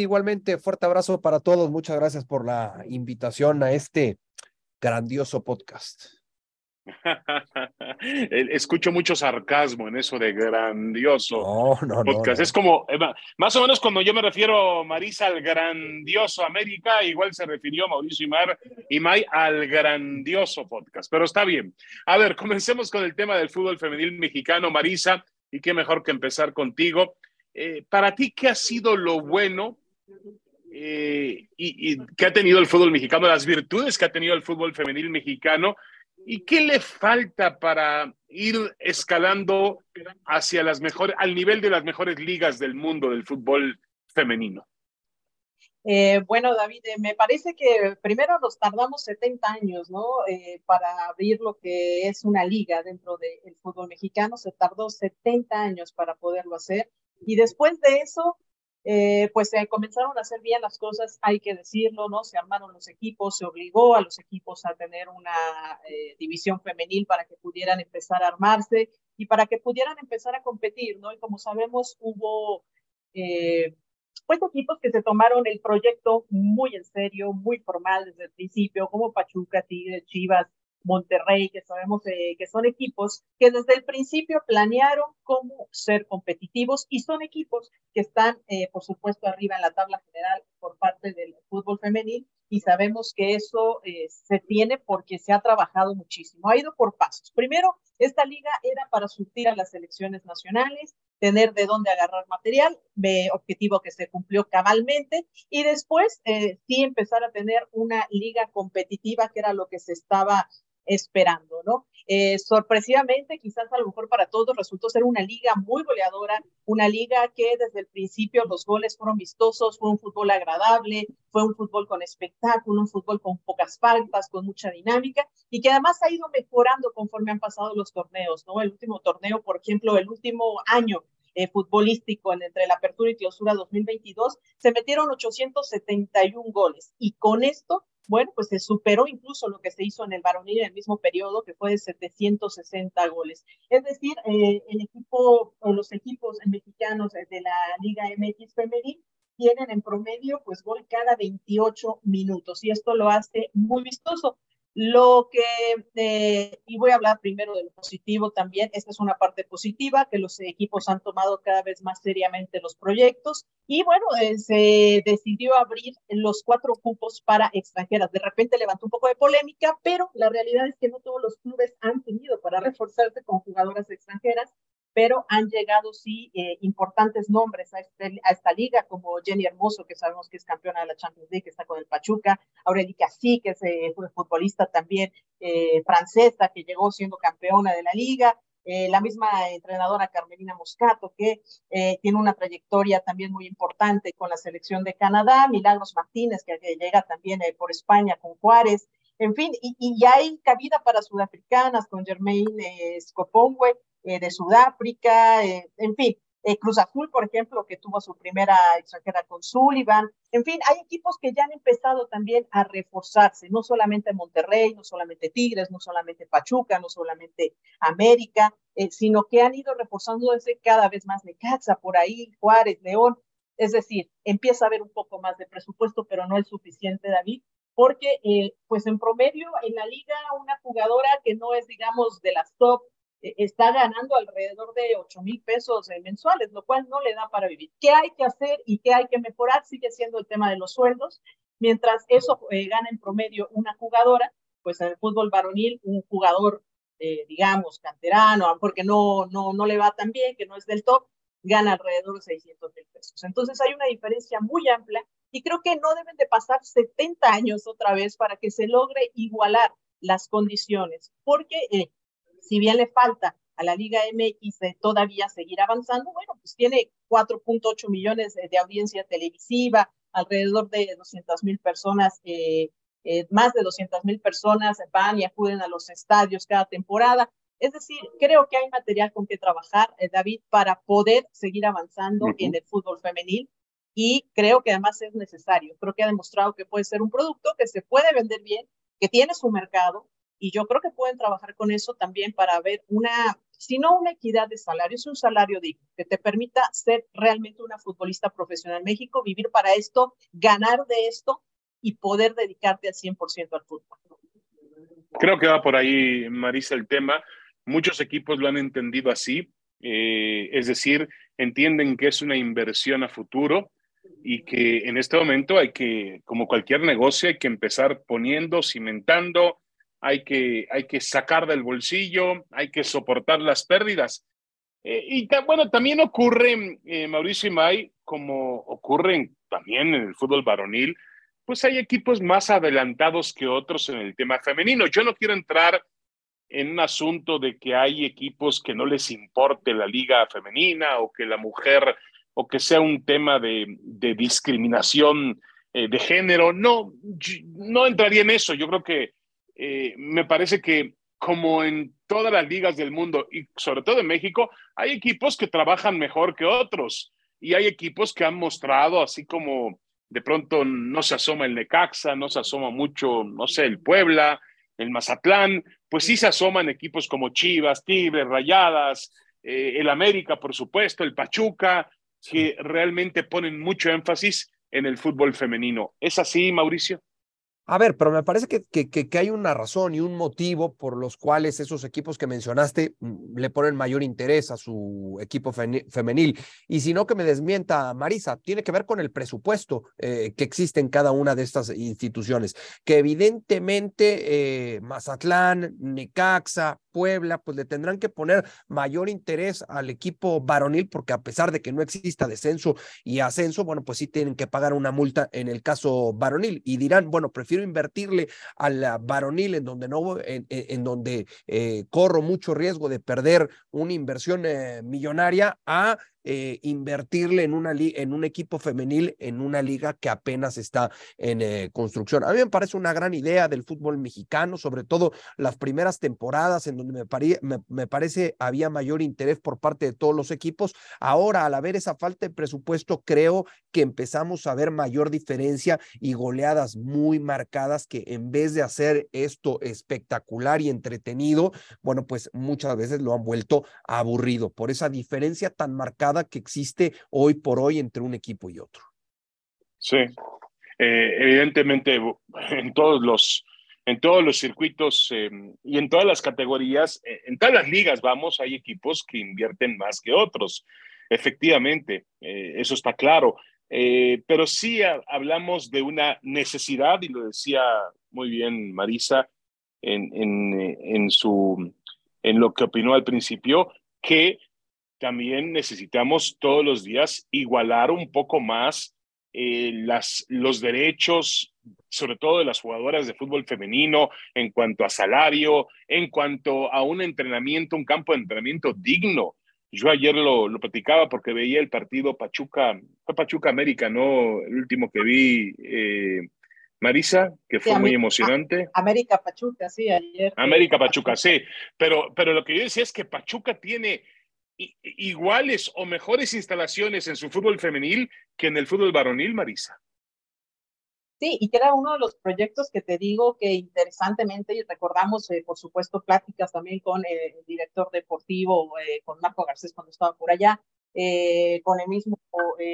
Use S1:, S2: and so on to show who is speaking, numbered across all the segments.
S1: Igualmente, fuerte abrazo para todos. Muchas gracias por la invitación a este grandioso podcast.
S2: Escucho mucho sarcasmo en eso de grandioso podcast. es como, más o menos cuando yo me refiero, Marisa, al grandioso América, igual se refirió Mauricio Imar y May al grandioso podcast. Pero está bien. A ver, comencemos con el tema del fútbol femenil mexicano, Marisa, y qué mejor que empezar contigo. Eh, para ti, ¿qué ha sido lo bueno eh, y, qué ha tenido el fútbol mexicano, las virtudes que ha tenido el fútbol femenil mexicano y qué le falta para ir escalando hacia las mejores, al nivel de las mejores ligas del mundo del fútbol femenino.
S3: Eh, bueno, David, me parece que primero nos tardamos 70 años, ¿no? para abrir lo que es una liga dentro del fútbol mexicano, se tardó 70 años para poderlo hacer. Y después de eso, eh, pues se comenzaron a hacer bien las cosas, hay que decirlo, ¿no? Se armaron los equipos, se obligó a los equipos a tener una eh, división femenil para que pudieran empezar a armarse y para que pudieran empezar a competir, ¿no? Y como sabemos, hubo eh, pues equipos que se tomaron el proyecto muy en serio, muy formal desde el principio, como Pachuca, Tigres, Chivas, Monterrey, que sabemos eh, que son equipos que desde el principio planearon cómo ser competitivos y son equipos que están, eh, por supuesto, arriba en la tabla general por parte del fútbol femenil y sabemos que eso eh, se tiene porque se ha trabajado muchísimo. Ha ido por pasos. Primero, esta liga era para surtir a las selecciones nacionales, tener de dónde agarrar material, objetivo que se cumplió cabalmente, y después sí empezar a tener una liga competitiva, que era lo que se estaba esperando, ¿no? Eh, sorpresivamente, quizás a lo mejor para todos resultó ser una liga muy goleadora, una liga que desde el principio los goles fueron vistosos, fue un fútbol agradable, fue un fútbol con espectáculo, un fútbol con pocas faltas, con mucha dinámica y que además ha ido mejorando conforme han pasado los torneos, ¿no? El último torneo, por ejemplo, el último año eh, futbolístico en, entre la apertura y clausura 2022, se metieron 871 goles y con esto bueno, pues se superó incluso lo que se hizo en el varonil en el mismo periodo, que fue de 760 goles. Es decir, eh, el equipo o los equipos mexicanos de la Liga MX femenil tienen en promedio pues gol cada 28 minutos y esto lo hace muy vistoso. Lo que, eh, y voy a hablar primero de lo positivo también, esta es una parte positiva, que los equipos han tomado cada vez más seriamente los proyectos y bueno, eh, se decidió abrir los cuatro cupos para extranjeras. De repente levantó un poco de polémica, pero la realidad es que no todos los clubes han tenido para reforzarse con jugadoras extranjeras pero han llegado sí eh, importantes nombres a, este, a, esta liga, como Jenny Hermoso, que sabemos que es campeona de la Champions League, que está con el Pachuca, Aurelica Sí, que es eh, futbolista también eh, francesa, que llegó siendo campeona de la liga, la misma entrenadora Carmelina Moscato, que tiene una trayectoria también muy importante con la selección de Canadá, Milagros Martínez, que, llega también por España con Juárez, en fin, y, y, hay cabida para sudafricanas con Germaine Scopongwe, eh, de Sudáfrica, eh, en fin, eh, Cruz Azul, por ejemplo, que tuvo su primera extranjera con Sullivan. En fin, hay equipos que ya han empezado también a reforzarse, no solamente Monterrey, no solamente Tigres, no solamente Pachuca, no solamente América, sino que han ido reforzándose cada vez más Necaxa, por ahí, Juárez, León. Es decir, empieza a haber un poco más de presupuesto, pero no es suficiente, David, porque pues en promedio en la liga una jugadora que no es, digamos, de las top eh, está ganando alrededor de 8 mil pesos eh, mensuales, lo cual no le da para vivir. ¿Qué hay que hacer y qué hay que mejorar? Sigue siendo el tema de los sueldos. Mientras eso eh, gana en promedio una jugadora, pues en el fútbol varonil, un jugador, eh, digamos, canterano, porque no, no, no le va tan bien, que no es del top, gana alrededor de 600 mil pesos. Entonces hay una diferencia muy amplia y creo que no deben de pasar 70 años otra vez para que se logre igualar las condiciones, porque si bien le falta a la Liga MX de todavía seguir avanzando, bueno, pues tiene 4.8 millones de, audiencia televisiva, alrededor de 200 mil personas, eh, eh, más de 200 mil personas van y acuden a los estadios cada temporada. Es decir, creo que hay material con que trabajar, eh, David, para poder seguir avanzando en el fútbol femenil y creo que además es necesario. Creo que ha demostrado que puede ser un producto que se puede vender bien, que tiene su mercado y yo creo que pueden trabajar con eso también para ver una, si no una equidad de salario, es un salario digno que te permita ser realmente una futbolista profesional en México, vivir para esto, ganar de esto y poder dedicarte al 100% al fútbol.
S2: Creo que va por ahí, Marisa, el tema. Muchos equipos lo han entendido así, eh, es decir, entienden que es una inversión a futuro y que en este momento hay que, como cualquier negocio, hay que empezar poniendo, cimentando, hay que, hay que sacar del bolsillo, hay que soportar las pérdidas. Eh, y bueno, también ocurre, eh, Mauricio y May, como ocurre también en el fútbol varonil, pues hay equipos más adelantados que otros en el tema femenino. Yo no quiero entrar en un asunto de que hay equipos que no les importe la liga femenina o que la mujer o que sea un tema de, discriminación eh, de género. No, no entraría en eso. Yo creo que eh, me parece que como en todas las ligas del mundo y sobre todo en México, hay equipos que trabajan mejor que otros y hay equipos que han mostrado, así como de pronto no se asoma el Necaxa, no se asoma mucho, no sé, el Puebla, el Mazatlán, pues sí se asoman equipos como Chivas, Tigres, Rayadas, eh, el América, por supuesto, el Pachuca, que realmente ponen mucho énfasis en el fútbol femenino. ¿Es así, Mauricio?
S1: A ver, pero me parece que, que, que, hay una razón y un motivo por los cuales esos equipos que mencionaste mm, le ponen mayor interés a su equipo femenil. Y si no, que me desmienta Marisa, tiene que ver con el presupuesto eh, que existe en cada una de estas instituciones, que evidentemente eh, Mazatlán, Necaxa, Puebla, pues le tendrán que poner mayor interés al equipo varonil, porque a pesar de que no exista descenso y ascenso, bueno, pues sí tienen que pagar una multa en el caso varonil. Y dirán, bueno, prefiero invertirle a la varonil en donde no, en, en donde eh, corro mucho riesgo de perder una inversión eh, millonaria a eh, invertirle en, una en un equipo femenil en una liga que apenas está en eh, construcción. A mí me parece una gran idea del fútbol mexicano, sobre todo las primeras temporadas en donde me, me, parece había mayor interés por parte de todos los equipos. Ahora, al haber esa falta de presupuesto, creo que empezamos a ver mayor diferencia y goleadas muy marcadas que en vez de hacer esto espectacular y entretenido, bueno, pues muchas veces lo han vuelto aburrido por esa diferencia tan marcada que existe hoy por hoy entre un equipo y otro.
S2: Sí, eh, evidentemente en todos los en todos los circuitos eh, y en todas las categorías, eh, en todas las ligas, vamos, hay equipos que invierten más que otros. Efectivamente, eso está claro. pero sí hablamos de una necesidad, y lo decía muy bien Marisa en, en, en, su, en lo que opinó al principio, que también necesitamos todos los días igualar un poco más eh, las, los derechos, sobre todo de las jugadoras de fútbol femenino, en cuanto a salario, en cuanto a un entrenamiento, un campo de entrenamiento digno. Yo ayer lo, lo platicaba porque veía el partido Pachuca, fue Pachuca América, ¿no? El último que vi, eh, Marisa, que fue muy emocionante.
S3: América Pachuca, sí, ayer.
S2: América Pachuca, sí. Pero, pero lo que yo decía es que Pachuca tiene iguales o mejores instalaciones en su fútbol femenil que en el fútbol varonil, Marisa.
S3: Sí, y que era uno de los proyectos que te digo que interesantemente, y recordamos, eh, por supuesto, pláticas también con eh, el director deportivo, eh, con Marco Garcés cuando estaba por allá, con el mismo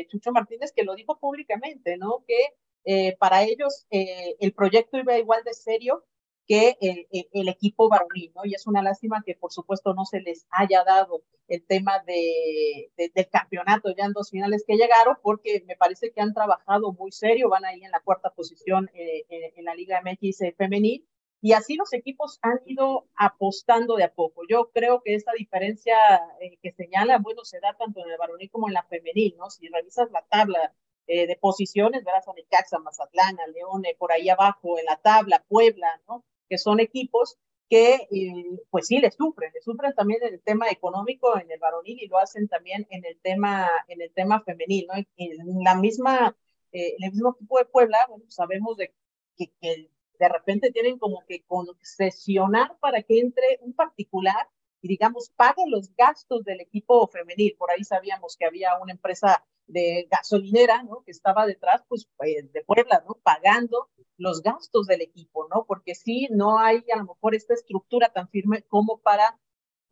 S3: Chucho Martínez, que lo dijo públicamente, ¿no? Que para ellos el proyecto iba igual de serio que el, equipo varonil, ¿no? Y es una lástima que, por supuesto, no se les haya dado el tema de, del campeonato ya en dos finales que llegaron, porque me parece que han trabajado muy serio, van ahí en la cuarta posición eh, en, la Liga MX femenil, Y así los equipos han ido apostando de a poco. Yo creo que esta diferencia eh, que señala, bueno, se da tanto en el varonil como en la femenil, ¿no? Si revisas la tabla eh, de posiciones, verás a Necaxa, Mazatlán, a Leone, por ahí abajo en la tabla, Puebla, ¿no? Que son equipos que, eh, pues sí, le sufren, le sufren también en el tema económico en el varonil y lo hacen también en el tema, en el tema femenil, ¿no? En la misma, en el mismo equipo de Puebla, bueno, sabemos de que, que de repente tienen como que concesionar para que entre un particular y digamos pague los gastos del equipo femenil. Por ahí sabíamos que había una empresa de gasolinera, ¿no? Que estaba detrás, pues, pues, de Puebla, ¿no? Pagando los gastos del equipo, ¿no? Porque sí, no hay a lo mejor esta estructura tan firme como para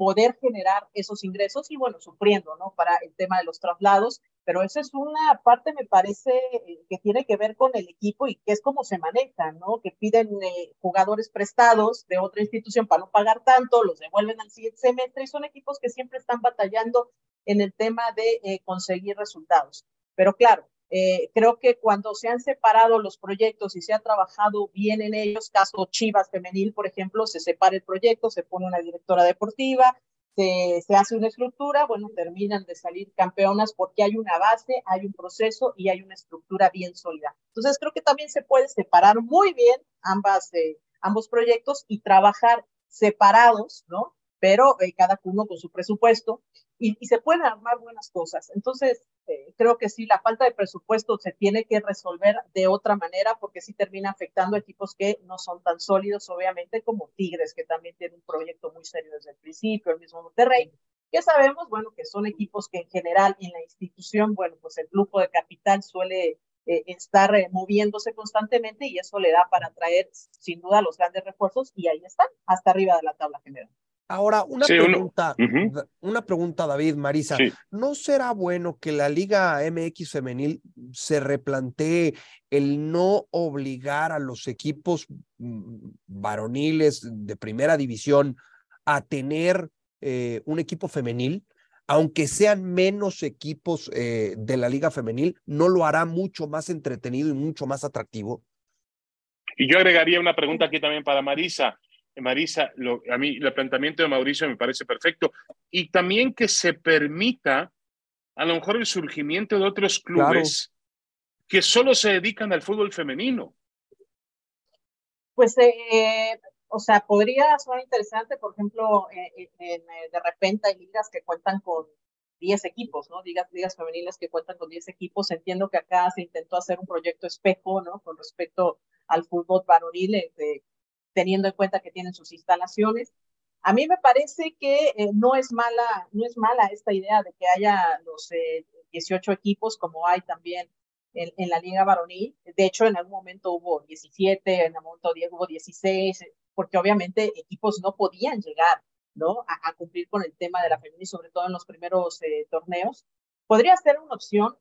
S3: poder generar esos ingresos y bueno, sufriendo, ¿no? Para el tema de los traslados, pero esa es una parte, me parece, eh, que tiene que ver con el equipo y que es cómo se maneja, ¿no? Que piden eh, jugadores prestados de otra institución para no pagar tanto, los devuelven al siguiente semestre y son equipos que siempre están batallando en el tema de eh, conseguir resultados. Pero claro, eh, creo que cuando se han separado los proyectos y se ha trabajado bien en ellos, caso Chivas Femenil, por ejemplo, se separa el proyecto, se pone una directora deportiva, se, se, hace una estructura, bueno, terminan de salir campeonas porque hay una base, hay un proceso y hay una estructura bien sólida. Entonces, creo que también se puede separar muy bien ambas, eh, ambos proyectos y trabajar separados, ¿no? Pero eh, cada uno con su presupuesto y, se pueden armar buenas cosas. Entonces, este, creo que sí, la falta de presupuesto se tiene que resolver de otra manera porque sí termina afectando equipos que no son tan sólidos, obviamente, como Tigres, que también tiene un proyecto muy serio desde el principio, el mismo Monterrey, que sabemos, bueno, que son equipos que en general en la institución, bueno, pues el flujo de capital suele eh, estar eh, moviéndose constantemente y eso le da para traer sin duda los grandes refuerzos y ahí están, hasta arriba de la tabla general.
S1: Ahora, una pregunta, una pregunta, David, Marisa. ¿No será bueno que la Liga MX femenil se replantee el no obligar a los equipos mm, varoniles de primera división a tener eh, un equipo femenil? Aunque sean menos equipos eh, de la Liga femenil, ¿no lo hará mucho más entretenido y mucho más atractivo?
S2: Y yo agregaría una pregunta aquí también para Marisa. Marisa, a mí el planteamiento de Mauricio me parece perfecto. Y también que se permita a lo mejor el surgimiento de otros clubes que solo se dedican al fútbol femenino.
S3: Pues, eh, o sea, podría ser interesante, por ejemplo, eh, eh, de repente hay ligas que cuentan con 10 equipos, ¿no? Ligas, ligas femeniles que cuentan con 10 equipos. Entiendo que acá se intentó hacer un proyecto espejo, ¿no? Con respecto al fútbol varonil, de teniendo en cuenta que tienen sus instalaciones. A mí me parece que eh, no, es mala, no es mala esta idea de que haya los 18 eh, equipos como hay también en, la Liga Varonil. De hecho, en algún momento hubo 17, en algún momento hubo 16, porque obviamente equipos no podían llegar ¿no? A, cumplir con el tema de la femenil, sobre todo en los primeros eh, torneos. Podría ser una opción,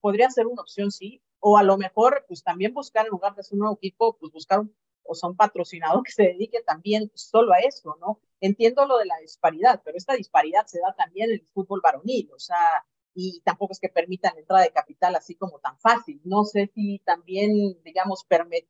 S3: podría ser una opción, sí, o a lo mejor, pues también buscar en lugar de ser un nuevo equipo, pues buscar un o son patrocinados que se dediquen también solo a eso, ¿no? Entiendo lo de la disparidad, pero esta disparidad se da también en el fútbol varonil, o sea, y tampoco es que permitan la entrada de capital así como tan fácil. No sé si también, digamos,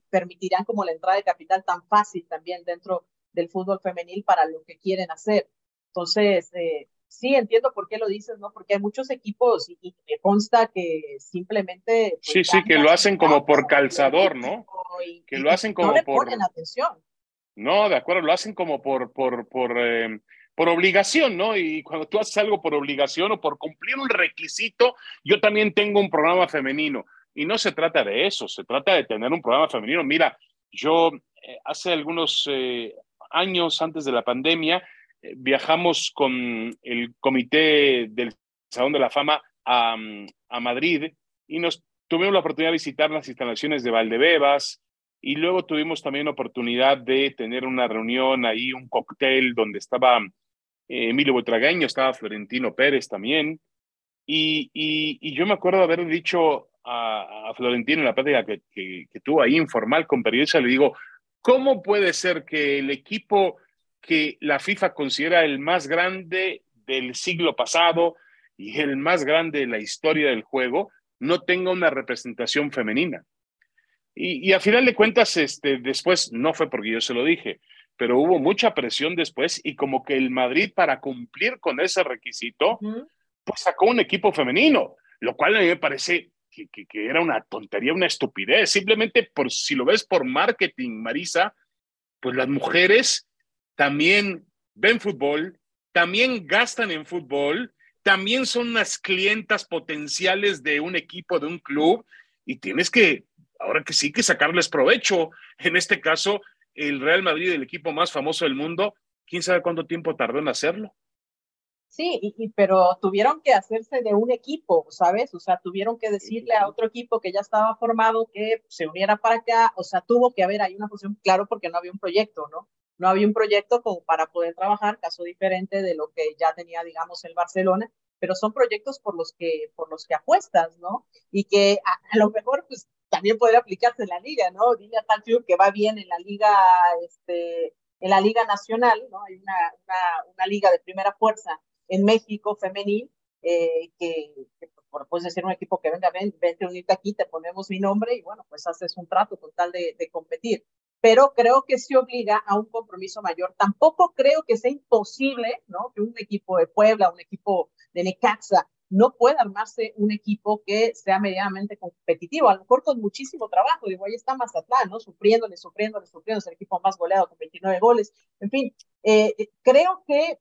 S3: permitirán como la entrada de capital tan fácil también dentro del fútbol femenil para lo que quieren hacer. Entonces, eh, sí entiendo por qué lo dices, ¿no? Porque hay muchos equipos y, me consta que simplemente...
S2: Pues, sí, sí, que lo hacen como por calzador, ¿no? que lo hacen como
S3: no le
S2: por...
S3: Ponen atención.
S2: No, de acuerdo, lo hacen como por, por, por, eh, por obligación, ¿no? Y cuando tú haces algo por obligación o por cumplir un requisito, yo también tengo un programa femenino. Y no se trata de eso, se trata de tener un programa femenino. Mira, yo eh, hace algunos eh, años antes de la pandemia, viajamos con el comité del Salón de la Fama a, Madrid y nos tuvimos la oportunidad de visitar las instalaciones de Valdebebas y luego tuvimos también la oportunidad de tener una reunión ahí, un cóctel donde estaba eh, Emilio Butragaño, estaba Florentino Pérez también. Y, yo me acuerdo haber dicho a, Florentino en la plática que, que, que tuvo ahí informal con periodistas, le digo, ¿cómo puede ser que el equipo que la FIFA considera el más grande del siglo pasado y el más grande de la historia del juego, no tenga una representación femenina. Y, a final de cuentas, este, después, no fue porque yo se lo dije, pero hubo mucha presión después y como que el Madrid para cumplir con ese requisito, pues sacó un equipo femenino, lo cual a mí me parece que, que, era una tontería, una estupidez. Simplemente por si lo ves por marketing, Marisa, pues las mujeres también ven fútbol, también gastan en fútbol, también son unas clientas potenciales de un equipo, de un club, y tienes que, ahora que sí, que sacarles provecho. En este caso, el Real Madrid, el equipo más famoso del mundo, quién sabe cuánto tiempo tardó en hacerlo.
S3: Sí, y, pero tuvieron que hacerse de un equipo, ¿sabes? O sea, tuvieron que decirle a otro equipo que ya estaba formado que se uniera para acá, o sea, tuvo que haber ahí una posición, claro, porque no había un proyecto, ¿no? No había un proyecto como para poder trabajar, caso diferente de lo que ya tenía, digamos, el Barcelona, pero son proyectos por los que, por los que apuestas, ¿no? Y que a, lo mejor, pues, también podría aplicarse en la liga, ¿no? Dile a tal club que va bien en la liga, este, en la liga nacional, ¿no? Hay una, una, una liga de primera fuerza en México femenil, eh, que, que puedes decir un equipo que venga, ven, vente unirte aquí, te ponemos mi nombre y bueno, pues haces un trato con tal de, de competir. Pero creo que se obliga a un compromiso mayor. Tampoco creo que sea imposible, ¿no? Que un equipo de Puebla, un equipo de Necaxa, no pueda armarse un equipo que sea medianamente competitivo, a lo mejor con muchísimo trabajo, digo, ahí está Mazatlán, ¿no? Sufriéndole, sufriéndole, sufriendo, es el equipo más goleado con 29 goles, en fin, eh, creo que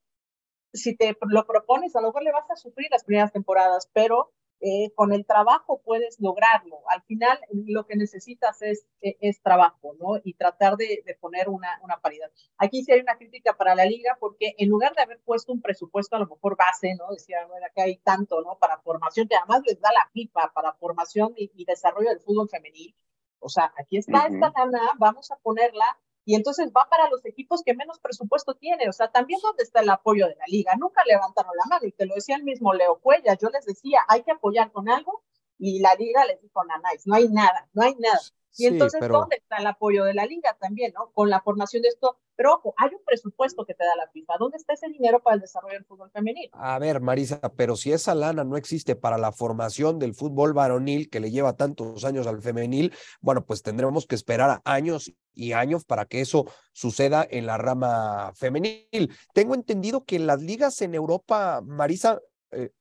S3: si te lo propones, a lo mejor le vas a sufrir las primeras temporadas, pero eh, con el trabajo puedes lograrlo. Al final lo que necesitas es, e, es, trabajo, ¿no? Y tratar de, de, poner una, una paridad. Aquí sí hay una crítica para la liga porque en lugar de haber puesto un presupuesto a lo mejor base, ¿no? Decía, bueno, acá hay tanto, ¿no? Para formación, que además les da la FIFA para formación y, y desarrollo del fútbol femenil. O sea, aquí está esta lana, vamos a ponerla y entonces va para los equipos que menos presupuesto tiene. O sea, también dónde está el apoyo de la liga. Nunca levantaron la mano y te lo decía el mismo Leo Cuellas. Yo les decía, hay que apoyar con algo y la liga les dijo, no, no hay nada, no hay nada. Y entonces, ¿dónde está el apoyo de la liga también, no? Con la formación de esto. Pero ojo, hay un presupuesto que te da la FIFA. ¿Dónde está ese dinero para el desarrollo del fútbol femenino?
S1: A ver, Marisa, pero si esa lana no existe para la formación del fútbol varonil que le lleva tantos años al femenil, bueno, pues tendremos que esperar años y años para que eso suceda en la rama femenil. Tengo entendido que las ligas en Europa, Marisa, eh,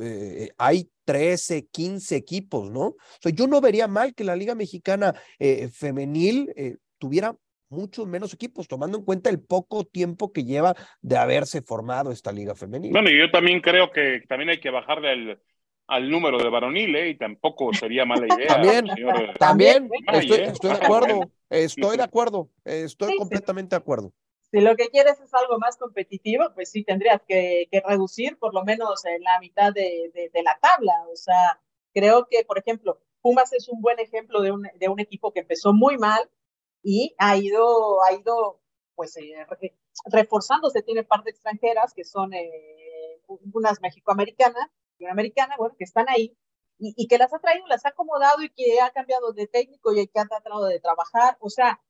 S1: eh, hay 13, 15 equipos, ¿no? O sea, yo no vería mal que la Liga Mexicana eh, Femenil eh, tuviera muchos menos equipos, tomando en cuenta el poco tiempo que lleva de haberse formado esta Liga Femenil.
S2: Bueno, yo también creo que también hay que bajarle al número de varonil, ¿eh? Y tampoco sería mala idea.
S1: También, también, estoy, estoy, de acuerdo, estoy de acuerdo, estoy completamente de acuerdo.
S3: Si lo que quieres es algo más competitivo, pues sí tendrías que, reducir por lo menos en la mitad de, la tabla. O sea, creo que, por ejemplo, Pumas es un buen ejemplo de un, de un equipo que empezó muy mal y ha ido, ha ido pues, eh, reforzándose. Tiene partes extranjeras que son eh, unas mexicoamericanas y una americana, bueno, que están ahí y, y, que las ha traído, las ha acomodado y que ha cambiado de técnico y que ha tratado de trabajar. O sea,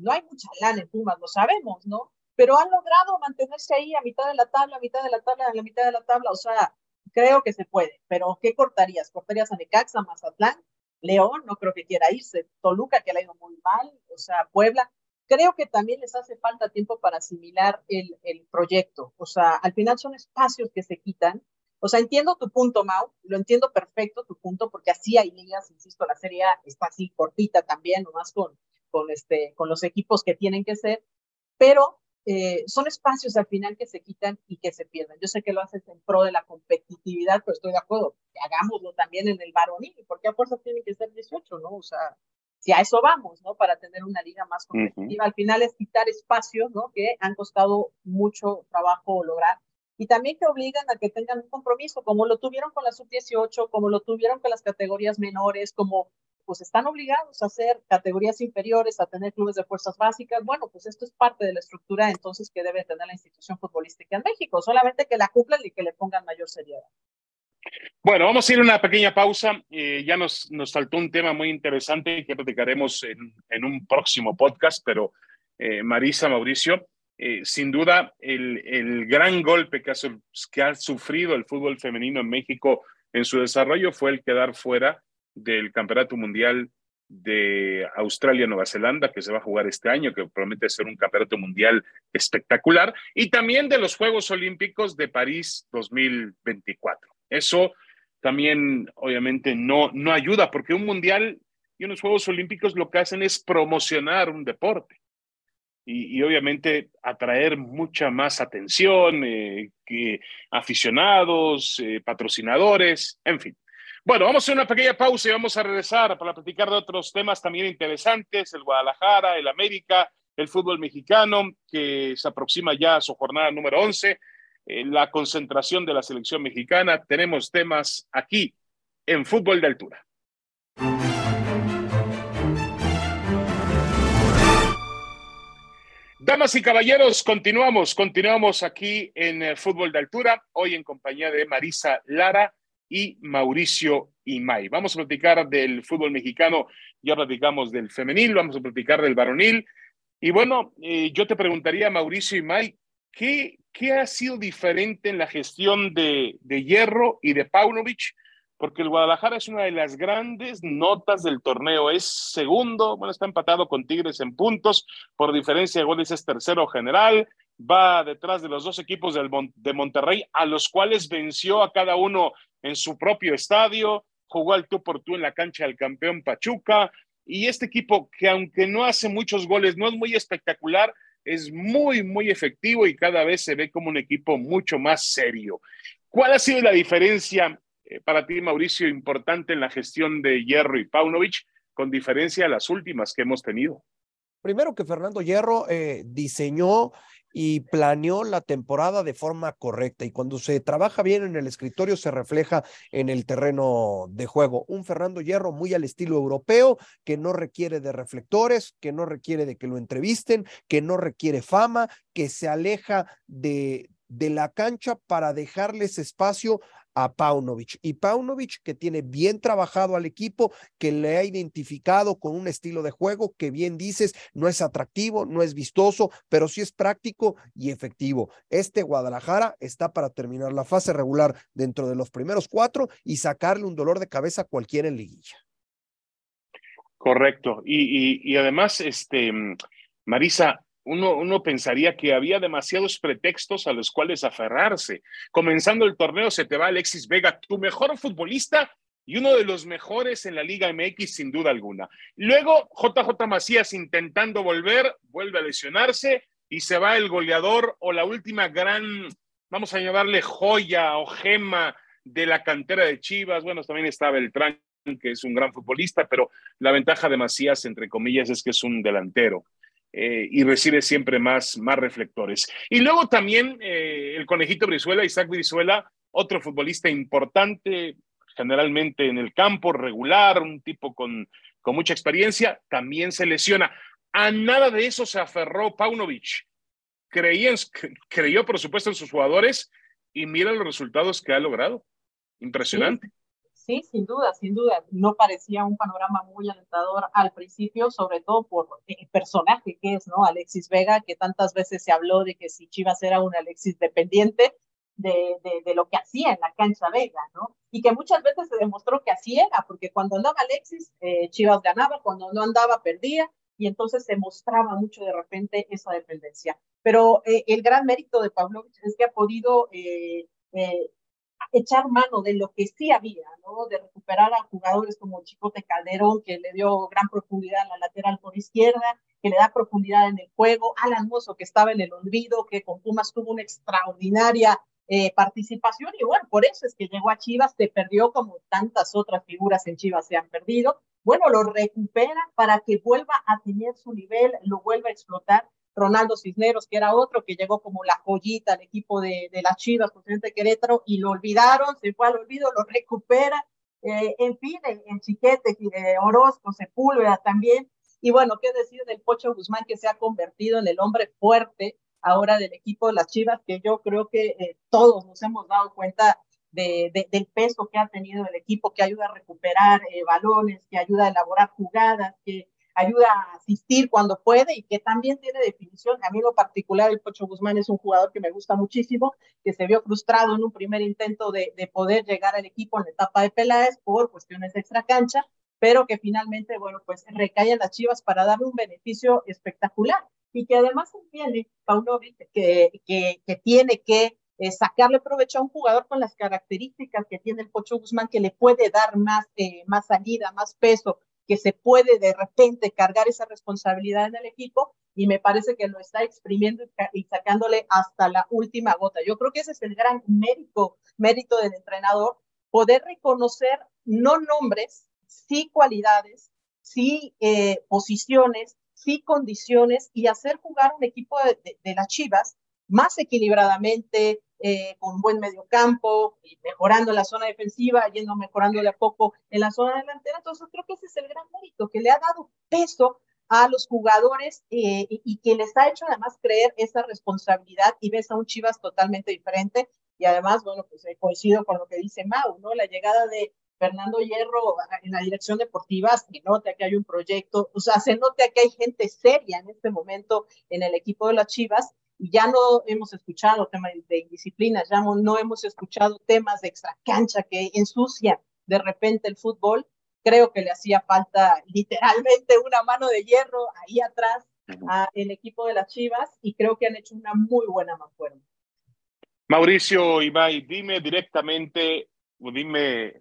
S3: no hay mucha lana en Pumas, lo sabemos, ¿no? Pero han logrado mantenerse ahí a mitad de la tabla, a mitad de la tabla, a la mitad de la tabla, o sea, creo que se puede, pero ¿qué cortarías? ¿Cortarías a Necaxa, Mazatlán? León, no creo que quiera irse, Toluca, que le ha ido muy mal, o sea, Puebla. Creo que también les hace falta tiempo para asimilar el, el proyecto, o sea, al final son espacios que se quitan. O sea, entiendo tu punto, Mau, lo entiendo perfecto tu punto, porque así hay ligas, insisto, la Serie está así cortita también, nomás con con, este, con los equipos que tienen que ser, pero eh, son espacios al final que se quitan y que se pierden. Yo sé que lo haces en pro de la competitividad, pero estoy de acuerdo, hagámoslo también en el varonil, porque a fuerza tienen que ser 18, ¿no? O sea, si a eso vamos, ¿no? Para tener una liga más competitiva, al final es quitar espacios, ¿no? Que han costado mucho trabajo lograr y también que obligan a que tengan un compromiso, como lo tuvieron con la sub-18, como lo tuvieron con las categorías menores, como pues están obligados a hacer categorías inferiores, a tener clubes de fuerzas básicas. Bueno, pues esto es parte de la estructura entonces que debe tener la institución futbolística en México, solamente que la cumplan y que le pongan mayor seriedad.
S2: Bueno, vamos a ir a una pequeña pausa. Eh, ya nos, nos faltó un tema muy interesante que platicaremos en, en un próximo podcast, pero eh, Marisa, Mauricio, eh, sin duda el, el gran golpe que ha, que ha sufrido el fútbol femenino en México en su desarrollo fue el quedar fuera del Campeonato Mundial de Australia-Nueva Zelanda, que se va a jugar este año, que promete ser un campeonato mundial espectacular, y también de los Juegos Olímpicos de París 2024. Eso también, obviamente, no, no ayuda, porque un mundial y unos Juegos Olímpicos lo que hacen es promocionar un deporte. Y, obviamente atraer mucha más atención, eh, que aficionados, eh, patrocinadores, en fin. Bueno, vamos a hacer una pequeña pausa y vamos a regresar para platicar de otros temas también interesantes, el Guadalajara, el América, el fútbol mexicano, que se aproxima ya a su jornada número 11, eh, la concentración de la selección mexicana. Tenemos temas aquí en Fútbol de Altura. Damas y caballeros, continuamos, continuamos aquí en eh, Fútbol de Altura, hoy en compañía de Marisa Lara y Mauricio Imay. Vamos a platicar del fútbol mexicano, ya platicamos del femenil, vamos a platicar del varonil. Y bueno, eh, yo te preguntaría, Mauricio Imay, ¿qué, ¿qué ha sido diferente en la gestión de, de Hierro y de Paunovic? Porque el Guadalajara es una de las grandes notas del torneo. Es segundo, bueno, está empatado con Tigres en puntos, por diferencia de goles es tercero general, va detrás de los dos equipos del, de Monterrey, a los cuales venció a cada uno en su propio estadio, jugó al tú por tú en la cancha del campeón Pachuca, y este equipo que aunque no hace muchos goles, no es muy espectacular, es muy, muy efectivo y cada vez se ve como un equipo mucho más serio. ¿Cuál ha sido la diferencia eh, para ti, Mauricio, importante en la gestión de Hierro y Paunovic, con diferencia a las últimas que hemos tenido?
S1: Primero que Fernando Hierro eh, diseñó y planeó la temporada de forma correcta. Y cuando se trabaja bien en el escritorio se refleja en el terreno de juego. Un Fernando Hierro muy al estilo europeo, que no requiere de reflectores, que no requiere de que lo entrevisten, que no requiere fama, que se aleja de, de la cancha para dejarles espacio a Paunovic. Y Paunovic, que tiene bien trabajado al equipo, que le ha identificado con un estilo de juego que bien dices, no es atractivo, no es vistoso, pero sí es práctico y efectivo. Este Guadalajara está para terminar la fase regular dentro de los primeros cuatro y sacarle un dolor de cabeza a cualquiera en liguilla.
S2: Correcto. Y, y además, este, Marisa, uno, pensaría que había demasiados pretextos a los cuales aferrarse. Comenzando el torneo se te va Alexis Vega, tu mejor futbolista y uno de los mejores en la Liga MX sin duda alguna. Luego JJ Macías intentando volver, vuelve a lesionarse y se va el goleador o la última gran, vamos a llamarle joya o gema de la cantera de Chivas. Bueno, también está Beltrán, que es un gran futbolista, pero la ventaja de Macías, entre comillas, es que es un delantero. Eh, y recibe siempre más, más reflectores. Y luego también eh, el conejito Brizuela, Isaac Brizuela, otro futbolista importante, generalmente en el campo, regular, un tipo con, con mucha experiencia, también se lesiona. A nada de eso se aferró Paunovic. Creía, creyó, por supuesto, en sus jugadores y mira los resultados que ha logrado. Impresionante.
S3: Sí, sin duda, sin duda. No parecía un panorama muy alentador al principio, sobre todo por el personaje que es, ¿no? Alexis Vega, que tantas veces se habló de que si Chivas era un Alexis dependiente de, de, lo que hacía en la cancha Vega, ¿no? Y que muchas veces se demostró que así era, porque cuando andaba Alexis, eh, Chivas ganaba, cuando no andaba, perdía, y entonces se mostraba mucho de repente esa dependencia. Pero eh, el gran mérito de Pavlovich es que ha podido eh, echar mano de lo que sí había, ¿no? De recuperar a jugadores como Chicote Calderón, que le dio gran profundidad en la lateral por izquierda, que le da profundidad en el juego, Alan Mozo, que estaba en el olvido, que con Pumas tuvo una extraordinaria eh, participación, y bueno, por eso es que llegó a Chivas, se perdió como tantas otras figuras en Chivas se han perdido, bueno, lo recupera para que vuelva a tener su nivel, lo vuelva a explotar, Ronaldo Cisneros, que era otro que llegó como la joyita al equipo de, de las Chivas, de Querétaro, y lo olvidaron, se fue al olvido, lo recupera. Eh, en fin, en, Chiquete, eh, Orozco, Sepúlveda también. Y bueno, qué decir del Pocho Guzmán, que se ha convertido en el hombre fuerte ahora del equipo de las Chivas, que yo creo que eh, todos nos hemos dado cuenta de, del peso que ha tenido el equipo, que ayuda a recuperar eh, balones, que ayuda a elaborar jugadas, que ayuda a asistir cuando puede y que también tiene definición. A mí en lo particular, el Pocho Guzmán es un jugador que me gusta muchísimo, que se vio frustrado en un primer intento de, de poder llegar al equipo en la etapa de Peláez por cuestiones de extra cancha, pero que finalmente, bueno, pues recae en las Chivas para darle un beneficio espectacular y que además tiene Paunovic que, que, que tiene que eh, sacarle provecho a un jugador con las características que tiene el Pocho Guzmán, que le puede dar más, eh, más salida, más peso, que se puede de repente cargar esa responsabilidad en el equipo y me parece que lo está exprimiendo y sacándole hasta la última gota. Yo creo que ese es el gran mérito, mérito del entrenador, poder reconocer no nombres, sí cualidades, sí eh, posiciones, sí condiciones y hacer jugar un equipo de, de las Chivas más equilibradamente, eh, con buen mediocampo, y mejorando la zona defensiva, yendo mejorando de a poco en la zona delantera. Entonces, creo que ese es el gran mérito, que le ha dado peso a los jugadores eh, y, que les ha hecho además creer esa responsabilidad y ves a un Chivas totalmente diferente. Y además, bueno, pues eh, coincido con lo que dice Mau, ¿no? La llegada de Fernando Hierro en la dirección deportiva, se nota que hay un proyecto, o sea, se nota que hay gente seria en este momento en el equipo de las Chivas ya no hemos escuchado temas de indisciplinas, ya no, hemos escuchado temas de extracancha que ensucian de repente el fútbol. Creo que le hacía falta literalmente una mano de hierro ahí atrás al equipo de las Chivas y creo que han hecho una muy buena mancuerna.
S2: Mauricio Ibai, dime directamente o dime,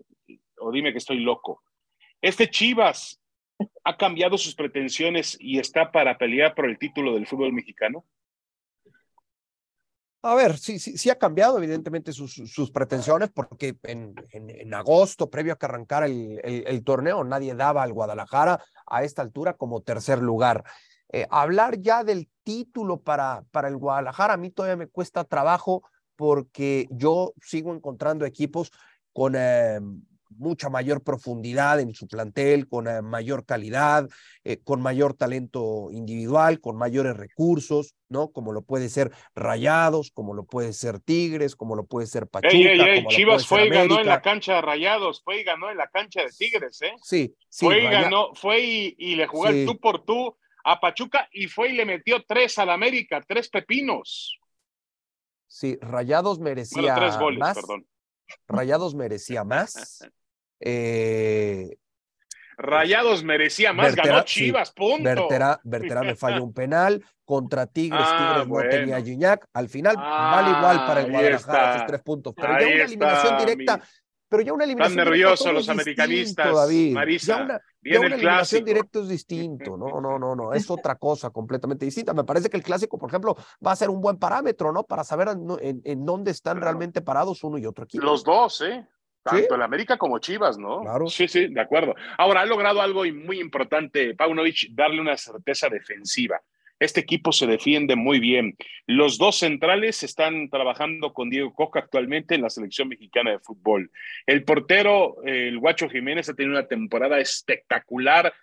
S2: o dime que estoy loco. ¿Este Chivas ha cambiado sus pretensiones y está para pelear por el título del fútbol mexicano?
S1: A ver, sí, sí, sí ha cambiado evidentemente sus, pretensiones porque en, agosto, previo a que arrancara el, el, torneo, nadie daba al Guadalajara a esta altura como tercer lugar. Eh, hablar ya del título para, para el Guadalajara a mí todavía me cuesta trabajo porque yo sigo encontrando equipos con eh, mucha mayor profundidad en su plantel, con eh, mayor calidad, eh, con mayor talento individual, con mayores recursos, ¿no? Como lo puede ser Rayados, como lo puede ser Tigres, como lo puede ser Pachuca.
S2: Chivas fue y ganó en la cancha de Rayados, fue y ganó en la cancha de Tigres, ¿eh?
S1: Sí, sí.
S2: Fue y ganó, fue y, le jugó el tú por tú a Pachuca y fue y le metió tres al América, tres pepinos.
S1: Sí, Rayados merecía tres goles, más. Perdón. Rayados merecía más. Eh,
S2: Rayados merecía más, ganó Chivas, punto.
S1: Verterá, me falló un penal, contra Tigres, ah, Tigres no tenía Gignac. Al final vale igual para el Guadalajara tres puntos, pero ya una eliminación directa. Pero ya una eliminación
S2: Están nerviosos los americanistas, David. Marisa.
S1: Ya una, ya una eliminación directa es distinto, no, no, no, no, es otra cosa completamente distinta. Me parece que el clásico, por ejemplo, va a ser un buen parámetro, ¿no? Para saber en, en dónde están realmente parados uno y otro equipo.
S2: Los dos, ¿eh? Tanto el América como Chivas, ¿no?
S1: Claro.
S2: Sí, sí, de acuerdo. Ahora, ha logrado algo muy importante, Paunovic, darle una certeza defensiva. Este equipo se defiende muy bien. Los dos centrales están trabajando con Diego Coca actualmente en la selección mexicana de fútbol. El portero, el Guacho Jiménez, ha tenido una temporada espectacular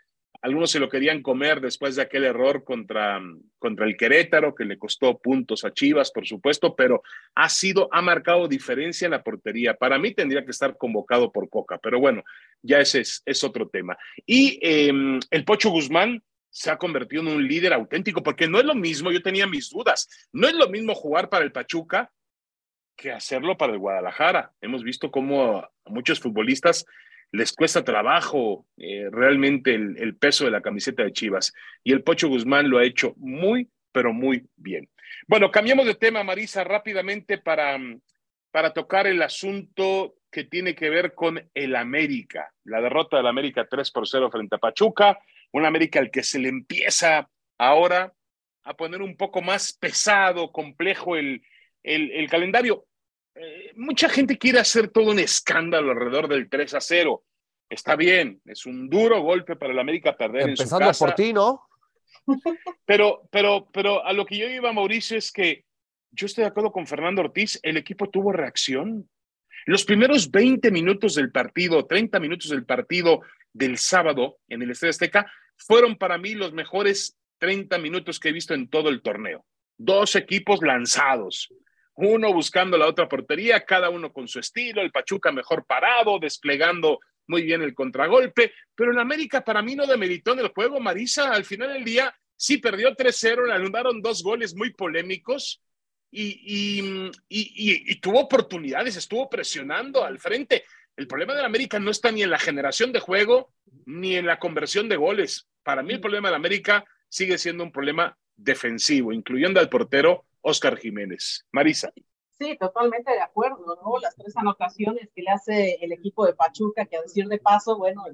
S2: algunos se lo querían comer después de aquel error contra, contra el Querétaro, que le costó puntos a Chivas, por supuesto, pero ha sido, ha marcado diferencia en la portería. Para mí tendría que estar convocado por Coca, pero bueno, ya ese es, es otro tema. Y em, el Pocho Guzmán se ha convertido en un líder auténtico, porque no es lo mismo, yo tenía mis dudas, no es lo mismo jugar para el Pachuca que hacerlo para el Guadalajara. Hemos visto cómo a muchos futbolistas les cuesta trabajo eh, realmente el, peso de la camiseta de Chivas. Y el Pocho Guzmán lo ha hecho muy, pero muy bien. Bueno, cambiamos de tema, Marisa, rápidamente para, para tocar el asunto que tiene que ver con el América. La derrota del América 3 por 0 frente a Pachuca. Un América al que se le empieza ahora a poner un poco más pesado, complejo el, el, el calendario. Eh, mucha gente quiere hacer todo un escándalo alrededor del 3 a 0. Está bien, es un duro golpe para el América perder en su casa.
S1: por ti, ¿no?
S2: Pero, pero, pero a lo que yo iba, Mauricio, es que yo estoy de acuerdo con Fernando Ortiz, el equipo tuvo reacción. Los primeros 20 minutos del partido, 30 minutos del partido del sábado en el Estadio Azteca fueron para mí los mejores 30 minutos que he visto en todo el torneo. Dos equipos lanzados, uno buscando la otra portería, cada uno con su estilo, el Pachuca mejor parado, desplegando muy bien el contragolpe, pero en América para mí no demeritó en el juego, Marisa, al final del día sí perdió 3-0, le anularon dos goles muy polémicos y, y, tuvo oportunidades, estuvo presionando al frente, El problema del América no está ni en la generación de juego ni en la conversión de goles. Para mí el problema del América sigue siendo un problema defensivo, incluyendo al portero Oscar Jiménez. Marisa.
S3: Sí, totalmente de acuerdo, ¿no? Las tres anotaciones que le hace el equipo de Pachuca, que a decir de paso, bueno,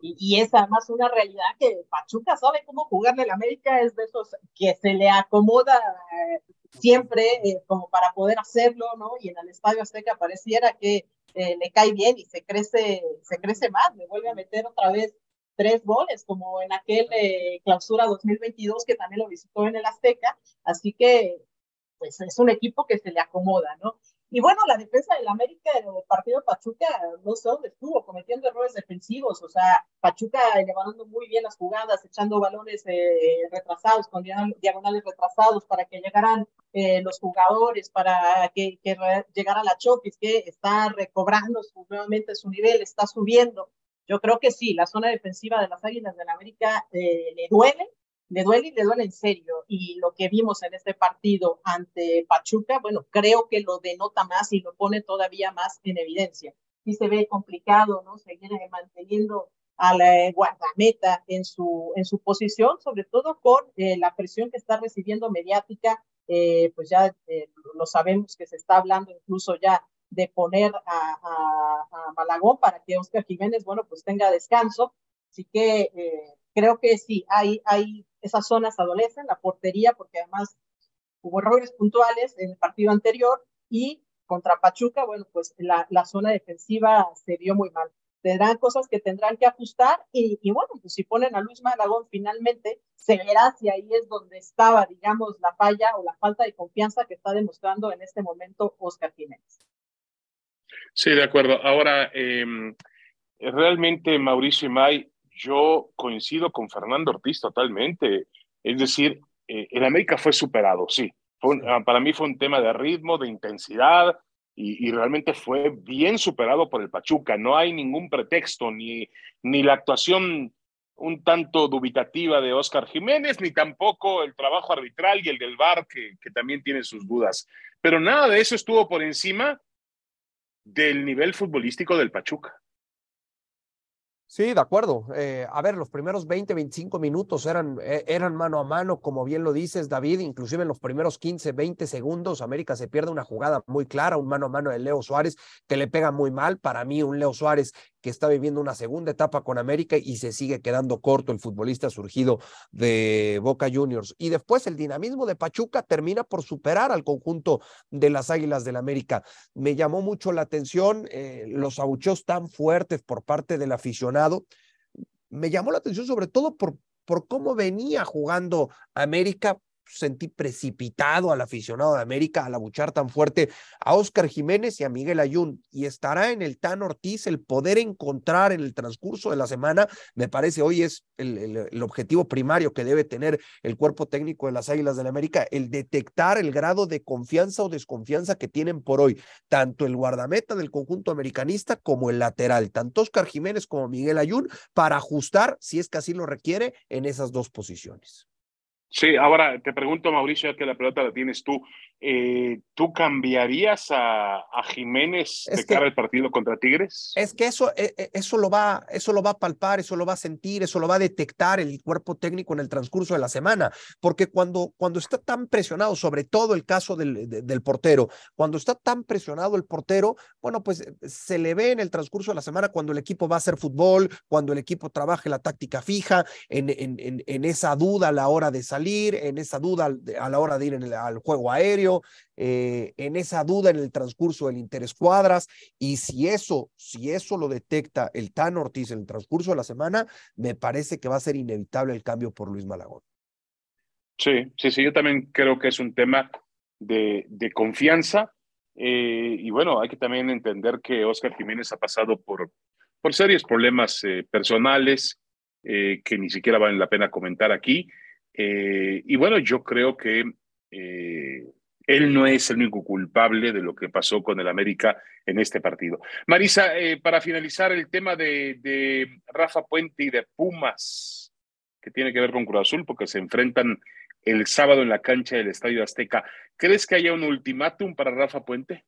S3: y, es además una realidad que Pachuca sabe cómo jugarle el América, es de esos que se le acomoda eh, siempre eh, como para poder hacerlo, ¿no? Y en el Estadio Azteca pareciera que eh, le cae bien y se crece, se crece más, le vuelve a meter otra vez tres goles, como en aquel clausura 2022 que también lo visitó en el Azteca, así que pues es un equipo que se le acomoda, ¿no? Y bueno, la defensa del América en el partido Pachuca, no sé dónde estuvo, cometiendo errores defensivos, o sea, Pachuca llevando muy bien las jugadas, echando balones eh, retrasados, con diagonales retrasados para que llegaran eh, los jugadores, para que, llegara la Chopis, que está recobrando nuevamente su nivel, está subiendo. Yo creo que sí, la zona defensiva de las Águilas del América eh, le duele, le duele y le duele en serio. Y lo que vimos en este partido ante Pachuca, bueno, creo que lo denota más y lo pone todavía más en evidencia. Sí se ve complicado, ¿no? Seguir manteniendo a la guardameta en su, en su posición, sobre todo con eh, la presión que está recibiendo mediática, eh, pues ya eh, lo sabemos que se está hablando incluso ya de poner a, a, Malagón para que Oscar Jiménez, bueno, pues tenga descanso. Así que creo que sí, hay, hay esas zonas adolecen, la portería, porque además hubo errores puntuales en el partido anterior y contra Pachuca, bueno, pues la, la zona defensiva se vio muy mal. Tendrán cosas que tendrán que ajustar y, y, bueno, pues si ponen a Luis Malagón finalmente, se verá si ahí es donde estaba, digamos, la falla o la falta de confianza que está demostrando en este momento Oscar Jiménez.
S2: Sí, de acuerdo. Ahora, eh, realmente Mauricio y May, yo coincido con Fernando Ortiz totalmente. Es decir, eh, el América fue superado, sí. Ah, para mí fue un tema de ritmo, de intensidad, y, realmente fue bien superado por el Pachuca. No hay ningún pretexto, ni, ni la actuación un tanto dubitativa de Oscar Jiménez, ni tampoco el trabajo arbitral y el del VAR, que, que también tiene sus dudas. Pero nada de eso estuvo por encima del nivel futbolístico del Pachuca.
S1: Sí, de acuerdo. Eh, a ver, los primeros 20, 25 minutos eran, eh, eran mano a mano, como bien lo dices, David. Inclusive en los primeros 15, 20 segundos, América se pierde una jugada muy clara, un mano a mano de Leo Suárez que le pega muy mal. Para mí, un Leo Suárez que está viviendo una segunda etapa con América y se sigue quedando corto el futbolista surgido de Boca Juniors. Y después el dinamismo de Pachuca termina por superar al conjunto de las Águilas del América. Me llamó mucho la atención eh, los abucheos tan fuertes por parte del aficionado. Me llamó la atención sobre todo por, por cómo venía jugando América sentí precipitado al aficionado de América al abuchar tan fuerte a Oscar Jiménez y a Miguel Ayun. Y estará en el Tan Ortiz el poder encontrar en el transcurso de la semana, me parece hoy es el, el, objetivo primario que debe tener el cuerpo técnico de las Águilas del América, el detectar el grado de confianza o desconfianza que tienen por hoy, tanto el guardameta del conjunto americanista como el lateral, tanto Oscar Jiménez como Miguel Ayun, para ajustar, si es que así lo requiere, en esas dos posiciones.
S2: Sí, ahora te pregunto, Mauricio, ya que la pelota la tienes tú, eh, ¿tú cambiarías a, a Jiménez de cara al partido contra Tigres?
S1: Es que eso, eh, eh, eso, lo va, eso lo va a palpar, eso lo va a sentir, eso lo va a detectar el cuerpo técnico en el transcurso de la semana, porque cuando, cuando está tan presionado, sobre todo el caso del, del portero, cuando está tan presionado el portero, bueno, pues se le ve en el transcurso de la semana cuando el equipo va a hacer fútbol, cuando el equipo trabaje la táctica fija, en, en, en, en esa duda a la hora de salir en esa duda a la hora de ir al juego aéreo, eh, en esa duda en el transcurso del interescuadras. Y si eso, si eso lo detecta el Tan Ortiz en el transcurso de la semana, me parece que va a ser inevitable el cambio por Luis Malagón.
S2: Sí, sí, sí, yo también creo que es un tema de, de confianza. Eh, y bueno, hay que también entender que Oscar Jiménez ha pasado por, por serios problemas eh, personales que ni siquiera valen la pena comentar aquí. Eh, y bueno, yo creo que eh, él no es el único culpable de lo que pasó con el América en este partido. Marisa, eh, para finalizar el tema de, de, Rafa Puente y de Pumas, que tiene que ver con Cruz Azul, porque se enfrentan el sábado en la cancha del Estadio Azteca. ¿Crees que haya un ultimátum para Rafa Puente?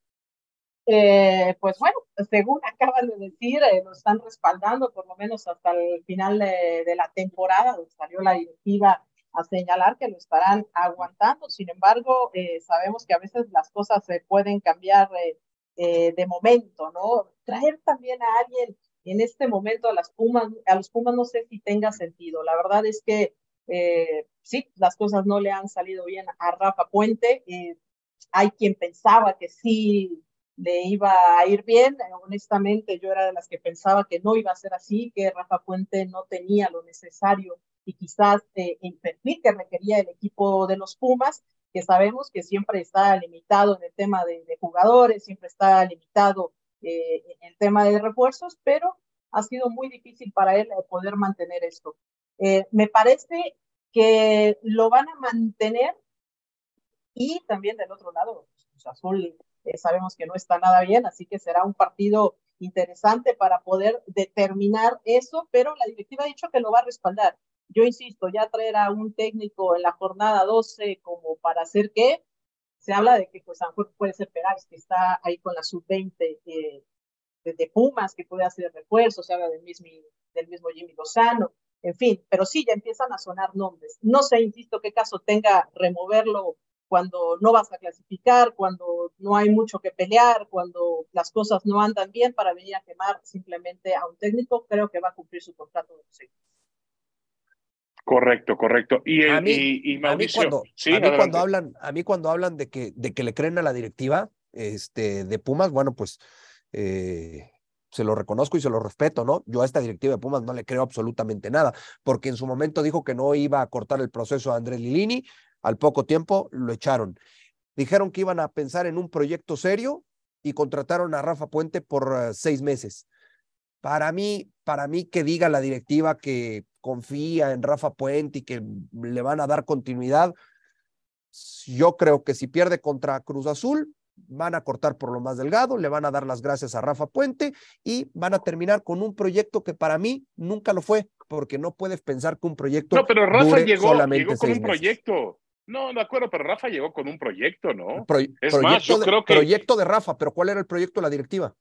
S3: eh, pues bueno, según acaban de decir, eh, lo están respaldando por lo menos hasta el final de, la temporada, donde salió la directiva a señalar que lo estarán aguantando. Sin embargo, eh, sabemos que a veces las cosas se pueden cambiar de momento, ¿no? Traer también a alguien en este momento a las Pumas, a los Pumas no sé si tenga sentido. La verdad es que sí, las cosas no le han salido bien a Rafa Puente. hay quien pensaba que sí le iba a ir bien. Honestamente, yo era de las que pensaba que no iba a ser así, que Rafa Puente no tenía lo necesario y quizás eh, el perfil que requería el equipo de los Pumas, que sabemos que siempre está limitado en el tema de, jugadores, siempre está limitado eh, en el tema de refuerzos, pero ha sido muy difícil para él eh, poder mantener esto. Eh, me parece que lo van a mantener y también del otro lado, pues, Azul eh, sabemos que no está nada bien, así que será un partido interesante para poder determinar eso, pero la directiva ha dicho que lo va a respaldar. Yo insisto, ya traer a un técnico en la jornada 12 como para hacer qué, se habla de que pues a lo mejor puede ser Peráez, que está ahí con la sub-20 eh, de, Pumas, que puede hacer refuerzos, se habla del mismo, del mismo Jimmy Lozano, en fin, pero sí, ya empiezan a sonar nombres. No sé, insisto, qué caso tenga removerlo cuando no vas a clasificar, cuando no hay mucho que pelear, cuando las cosas no andan bien para venir a quemar simplemente a un técnico, creo que va a cumplir su contrato de los
S2: Correcto, correcto. Y, a mí,
S1: cuando, a mí cuando hablan, a mí cuando hablan de que, de que le creen a la directiva este, de Pumas, bueno, pues eh, se lo reconozco y se lo respeto, ¿no? Yo a esta directiva de Pumas no le creo absolutamente nada, porque en su momento dijo que no iba a cortar el proceso a Andrés Lilini, al poco tiempo lo echaron. Dijeron que iban a pensar en un proyecto serio y contrataron a Rafa Puente por eh, seis meses. Para mí, para mí que diga la directiva que confía en Rafa Puente y que le van a dar continuidad, yo creo que si pierde contra Cruz Azul, van a cortar por lo más delgado, le van a dar las gracias a Rafa Puente y van a terminar con un proyecto que para mí nunca lo fue, porque no puedes pensar que un proyecto.
S2: No, pero Rafa llegó, llegó con un proyecto. No, de acuerdo, pero Rafa llegó con un proyecto, ¿no?
S1: es más, yo creo que. Proyecto de Rafa, pero ¿cuál era el proyecto de la directiva?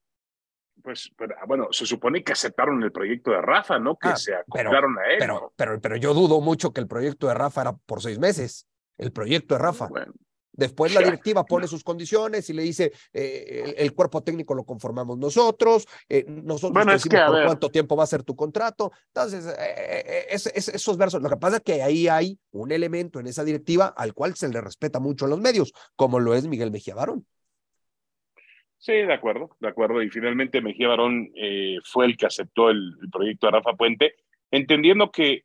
S2: Pues, ah, bueno, se supone que aceptaron el proyecto de Rafa, ¿no? Que ah, se acoplaron a él.
S1: Pero, pero, pero yo dudo mucho que el proyecto de Rafa era por seis meses. El proyecto de Rafa. Bueno, Después la directiva pone sus condiciones y le dice, eh, el, cuerpo técnico lo conformamos nosotros, eh, nosotros decimos por cuánto tiempo va a ser tu contrato. Entonces, eh, esos versos, lo que pasa es que ahí hay un elemento en esa directiva al cual se le respeta mucho en los medios, como lo es Miguel Mejía Barón.
S2: Sí, de acuerdo, de acuerdo. Y finalmente Mejía Barón fue el que aceptó el, proyecto de Rafa Puente, entendiendo que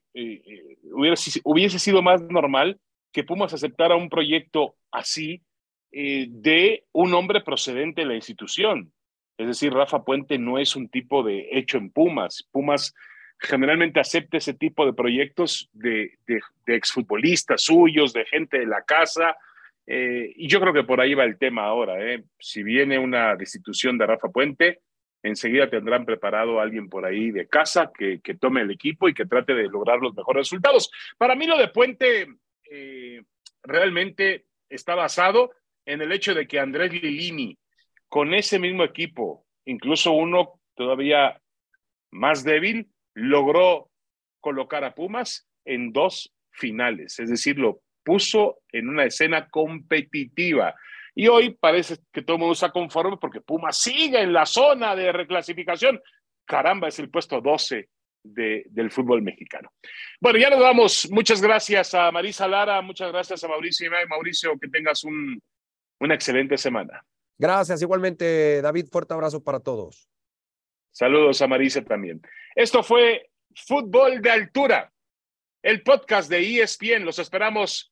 S2: hubiese, hubiese sido más normal que Pumas aceptara un proyecto así eh, de un hombre procedente de la institución. Es decir, Rafa Puente no es un tipo de hecho en Pumas. Pumas generalmente acepta ese tipo de proyectos de, de, exfutbolistas suyos, de gente de la casa. Eh, y yo creo que por ahí va el tema ahora. ¿eh? Si viene una destitución de Rafa Puente, enseguida tendrán preparado a alguien por ahí de casa que, que, tome el equipo y que trate de lograr los mejores resultados. Para mí lo de Puente eh, realmente está basado en el hecho de que Andrés Lilini, con ese mismo equipo, incluso uno todavía más débil, logró colocar a Pumas en dos finales, es decir, lo puso en una escena competitiva. Y hoy parece que todo el mundo está conforme porque Pumas sigue en la zona de reclasificación. Caramba, es el puesto 12 del fútbol mexicano. Bueno, ya nos vamos. Muchas gracias a Marisa Lara, muchas gracias a Mauricio y Mauricio, que tengas un, una excelente semana.
S1: Gracias, igualmente, David, fuerte abrazo para todos.
S2: Saludos a Marisa también. Esto fue Fútbol de Altura, el podcast de ESPN. Los esperamos